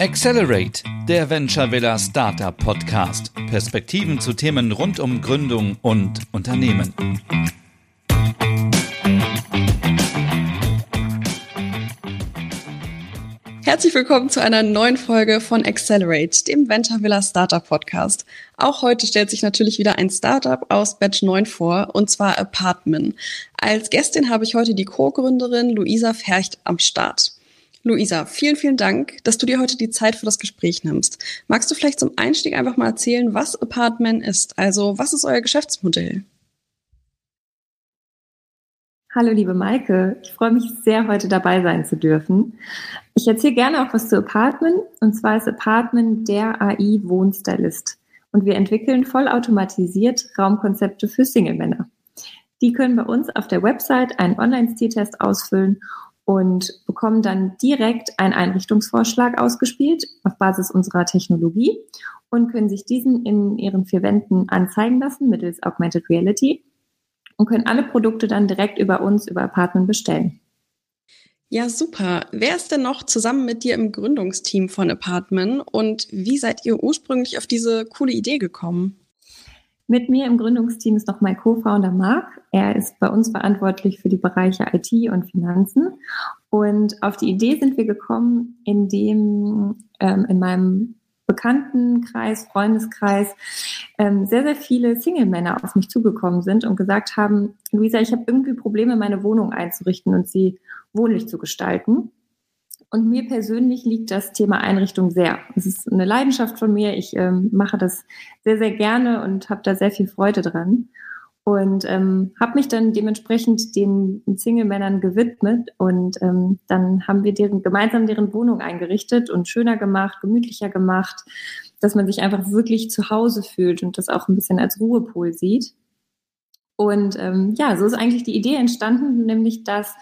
Accelerate, der Venture Villa Startup Podcast. Perspektiven zu Themen rund um Gründung und Unternehmen. Herzlich willkommen zu einer neuen Folge von Accelerate, dem Venture Villa Startup Podcast. Auch heute stellt sich natürlich wieder ein Startup aus Batch 9 vor, und zwar Apartment. Als Gästin habe ich heute die Co-Gründerin Luisa Fercht am Start. Luisa, vielen, vielen Dank, dass du dir heute die Zeit für das Gespräch nimmst. Magst du vielleicht zum Einstieg einfach mal erzählen, was Apartment ist? Also, was ist euer Geschäftsmodell? Hallo, liebe Maike. Ich freue mich sehr, heute dabei sein zu dürfen. Ich erzähle gerne auch was zu Apartment. Und zwar ist Apartment der AI-Wohnstylist. Und wir entwickeln vollautomatisiert Raumkonzepte für Single-Männer. Die können bei uns auf der Website einen Online-Stiltest ausfüllen und bekommen dann direkt einen Einrichtungsvorschlag ausgespielt auf Basis unserer Technologie und können sich diesen in ihren vier Wänden anzeigen lassen mittels Augmented Reality und können alle Produkte dann direkt über uns, über Apartment bestellen. Ja, super. Wer ist denn noch zusammen mit dir im Gründungsteam von Apartment und wie seid ihr ursprünglich auf diese coole Idee gekommen? Mit mir im Gründungsteam ist noch mein Co-Founder Marc. Er ist bei uns verantwortlich für die Bereiche IT und Finanzen. Und auf die Idee sind wir gekommen, indem ähm, in meinem Bekanntenkreis, Freundeskreis ähm, sehr, sehr viele Single-Männer auf mich zugekommen sind und gesagt haben, Luisa, ich habe irgendwie Probleme, meine Wohnung einzurichten und sie wohnlich zu gestalten. Und mir persönlich liegt das Thema Einrichtung sehr. Es ist eine Leidenschaft von mir. Ich ähm, mache das sehr, sehr gerne und habe da sehr viel Freude dran. Und ähm, habe mich dann dementsprechend den Single-Männern gewidmet. Und ähm, dann haben wir deren, gemeinsam deren Wohnung eingerichtet und schöner gemacht, gemütlicher gemacht, dass man sich einfach wirklich zu Hause fühlt und das auch ein bisschen als Ruhepol sieht. Und ähm, ja, so ist eigentlich die Idee entstanden, nämlich dass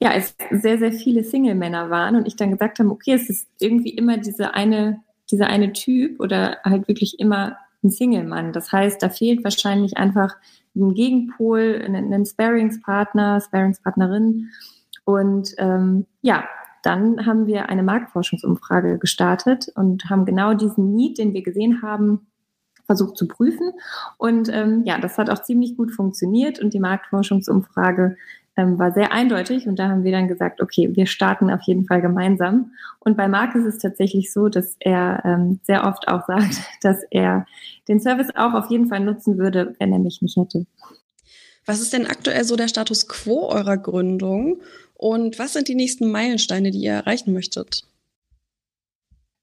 ja, es sehr, sehr viele Single-Männer waren und ich dann gesagt habe, okay, es ist irgendwie immer diese eine, dieser eine Typ oder halt wirklich immer ein Single-Mann. Das heißt, da fehlt wahrscheinlich einfach ein Gegenpol, einen Sparingspartner, Sparingspartnerin. Und ähm, ja, dann haben wir eine Marktforschungsumfrage gestartet und haben genau diesen Need, den wir gesehen haben, versucht zu prüfen. Und ähm, ja, das hat auch ziemlich gut funktioniert und die Marktforschungsumfrage ähm, war sehr eindeutig und da haben wir dann gesagt, okay, wir starten auf jeden Fall gemeinsam. Und bei Marc ist es tatsächlich so, dass er ähm, sehr oft auch sagt, dass er den Service auch auf jeden Fall nutzen würde, wenn er mich nicht hätte. Was ist denn aktuell so der Status quo eurer Gründung und was sind die nächsten Meilensteine, die ihr erreichen möchtet?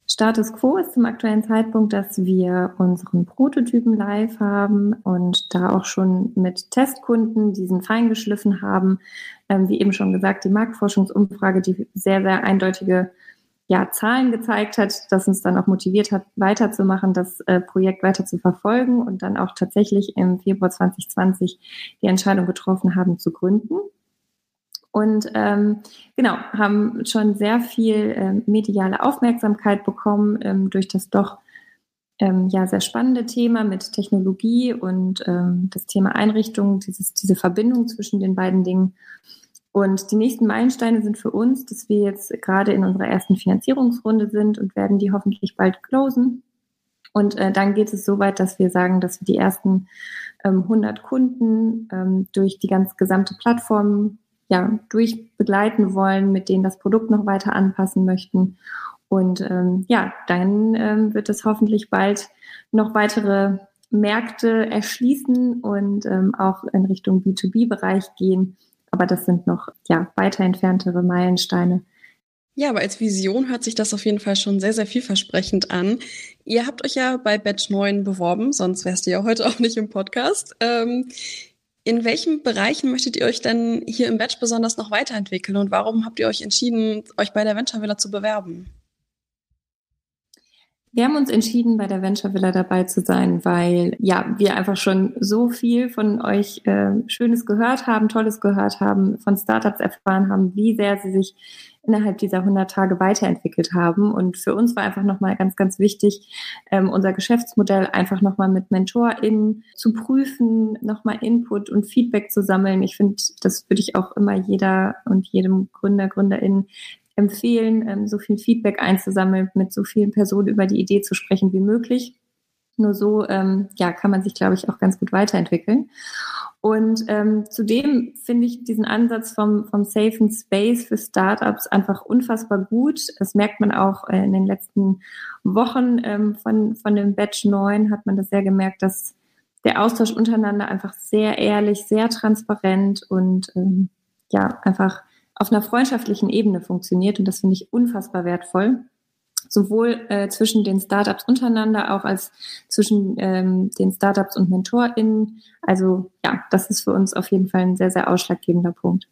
Status quo ist zum aktuellen Zeitpunkt, dass wir unseren Prototypen live haben und da auch schon mit Testkunden diesen fein geschliffen haben. Ähm, wie eben schon gesagt, die Marktforschungsumfrage, die sehr, sehr eindeutige ja, Zahlen gezeigt hat, das uns dann auch motiviert hat, weiterzumachen, das äh, Projekt weiter zu verfolgen und dann auch tatsächlich im Februar 2020 die Entscheidung getroffen haben zu gründen. Und ähm, genau, haben schon sehr viel ähm, mediale Aufmerksamkeit bekommen ähm, durch das doch ähm, ja sehr spannende Thema mit Technologie und ähm, das Thema Einrichtung, dieses, diese Verbindung zwischen den beiden Dingen. Und die nächsten Meilensteine sind für uns, dass wir jetzt gerade in unserer ersten Finanzierungsrunde sind und werden die hoffentlich bald closen. Und äh, dann geht es so weit, dass wir sagen, dass wir die ersten ähm, 100 Kunden ähm, durch die ganz gesamte Plattform ja, durchbegleiten wollen, mit denen das Produkt noch weiter anpassen möchten. Und ähm, ja, dann ähm, wird es hoffentlich bald noch weitere Märkte erschließen und ähm, auch in Richtung B2B-Bereich gehen. Aber das sind noch ja, weiter entferntere Meilensteine. Ja, aber als Vision hört sich das auf jeden Fall schon sehr, sehr vielversprechend an. Ihr habt euch ja bei Batch 9 beworben, sonst wärst du ja heute auch nicht im Podcast. Ähm, in welchen Bereichen möchtet ihr euch denn hier im Batch besonders noch weiterentwickeln und warum habt ihr euch entschieden, euch bei der Venture Villa zu bewerben? Wir haben uns entschieden, bei der Venture Villa dabei zu sein, weil ja, wir einfach schon so viel von euch äh, Schönes gehört haben, Tolles gehört haben, von Startups erfahren haben, wie sehr sie sich innerhalb dieser 100 Tage weiterentwickelt haben. Und für uns war einfach nochmal ganz, ganz wichtig, ähm, unser Geschäftsmodell einfach nochmal mit MentorInnen zu prüfen, nochmal Input und Feedback zu sammeln. Ich finde, das würde ich auch immer jeder und jedem Gründer, Gründerin empfehlen, ähm, so viel Feedback einzusammeln, mit so vielen Personen über die Idee zu sprechen wie möglich. Nur so ähm, ja, kann man sich, glaube ich, auch ganz gut weiterentwickeln. Und ähm, zudem finde ich diesen Ansatz vom, vom Safe Space für Startups einfach unfassbar gut. Das merkt man auch äh, in den letzten Wochen ähm, von, von dem Batch 9 hat man das sehr gemerkt, dass der Austausch untereinander einfach sehr ehrlich, sehr transparent und ähm, ja, einfach auf einer freundschaftlichen Ebene funktioniert. Und das finde ich unfassbar wertvoll sowohl äh, zwischen den Startups untereinander, auch als zwischen ähm, den Startups und MentorInnen. Also ja, das ist für uns auf jeden Fall ein sehr, sehr ausschlaggebender Punkt.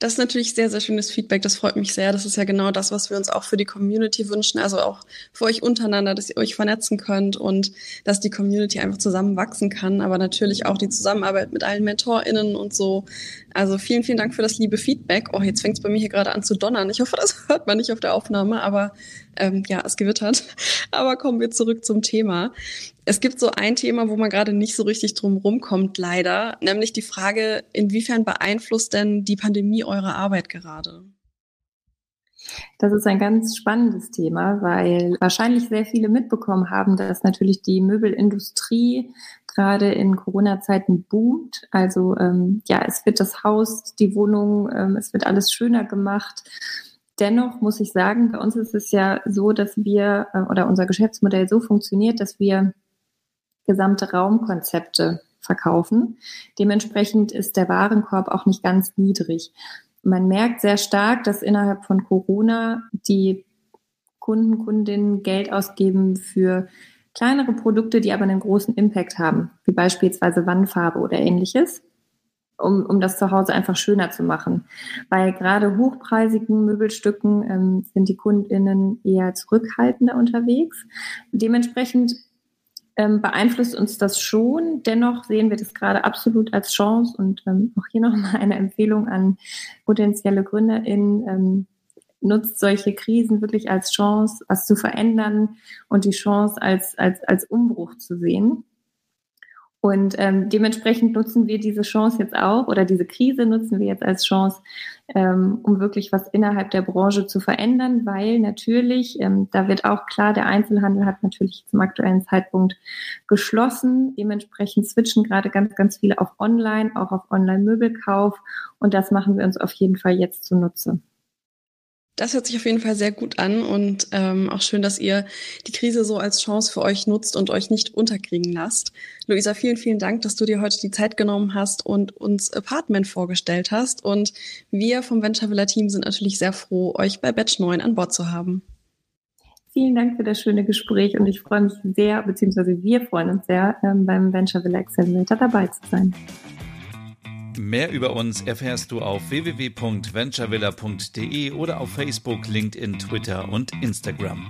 Das ist natürlich sehr, sehr schönes Feedback. Das freut mich sehr. Das ist ja genau das, was wir uns auch für die Community wünschen. Also auch für euch untereinander, dass ihr euch vernetzen könnt und dass die Community einfach zusammen wachsen kann. Aber natürlich auch die Zusammenarbeit mit allen MentorInnen und so. Also vielen, vielen Dank für das liebe Feedback. Oh, jetzt fängt es bei mir hier gerade an zu donnern. Ich hoffe, das hört man nicht auf der Aufnahme, aber ähm, ja, es gewittert. Aber kommen wir zurück zum Thema. Es gibt so ein Thema, wo man gerade nicht so richtig drum rumkommt, leider, nämlich die Frage, inwiefern beeinflusst denn die Pandemie eure Arbeit gerade? Das ist ein ganz spannendes Thema, weil wahrscheinlich sehr viele mitbekommen haben, dass natürlich die Möbelindustrie gerade in Corona-Zeiten boomt. Also ähm, ja, es wird das Haus, die Wohnung, ähm, es wird alles schöner gemacht. Dennoch muss ich sagen, bei uns ist es ja so, dass wir äh, oder unser Geschäftsmodell so funktioniert, dass wir gesamte Raumkonzepte verkaufen. Dementsprechend ist der Warenkorb auch nicht ganz niedrig. Man merkt sehr stark, dass innerhalb von Corona die Kunden, Kundinnen Geld ausgeben für kleinere Produkte, die aber einen großen Impact haben, wie beispielsweise Wandfarbe oder ähnliches, um, um das zu Hause einfach schöner zu machen. Bei gerade hochpreisigen Möbelstücken ähm, sind die Kundinnen eher zurückhaltender unterwegs. Dementsprechend ähm, beeinflusst uns das schon. Dennoch sehen wir das gerade absolut als Chance und ähm, auch hier nochmal eine Empfehlung an potenzielle GründerInnen. Ähm, nutzt solche Krisen wirklich als Chance, was zu verändern und die Chance als, als, als Umbruch zu sehen. Und ähm, dementsprechend nutzen wir diese Chance jetzt auch oder diese Krise nutzen wir jetzt als Chance, ähm, um wirklich was innerhalb der Branche zu verändern, weil natürlich, ähm, da wird auch klar, der Einzelhandel hat natürlich zum aktuellen Zeitpunkt geschlossen. Dementsprechend switchen gerade ganz, ganz viele auf Online, auch auf Online-Möbelkauf. Und das machen wir uns auf jeden Fall jetzt zunutze. Das hört sich auf jeden Fall sehr gut an und ähm, auch schön, dass ihr die Krise so als Chance für euch nutzt und euch nicht unterkriegen lasst. Luisa, vielen, vielen Dank, dass du dir heute die Zeit genommen hast und uns Apartment vorgestellt hast. Und wir vom Venture Villa Team sind natürlich sehr froh, euch bei Batch 9 an Bord zu haben. Vielen Dank für das schöne Gespräch und ich freue mich sehr, beziehungsweise wir freuen uns sehr, ähm, beim Venture Villa Accelerator dabei zu sein. Mehr über uns erfährst du auf www.venturevilla.de oder auf Facebook, LinkedIn, Twitter und Instagram.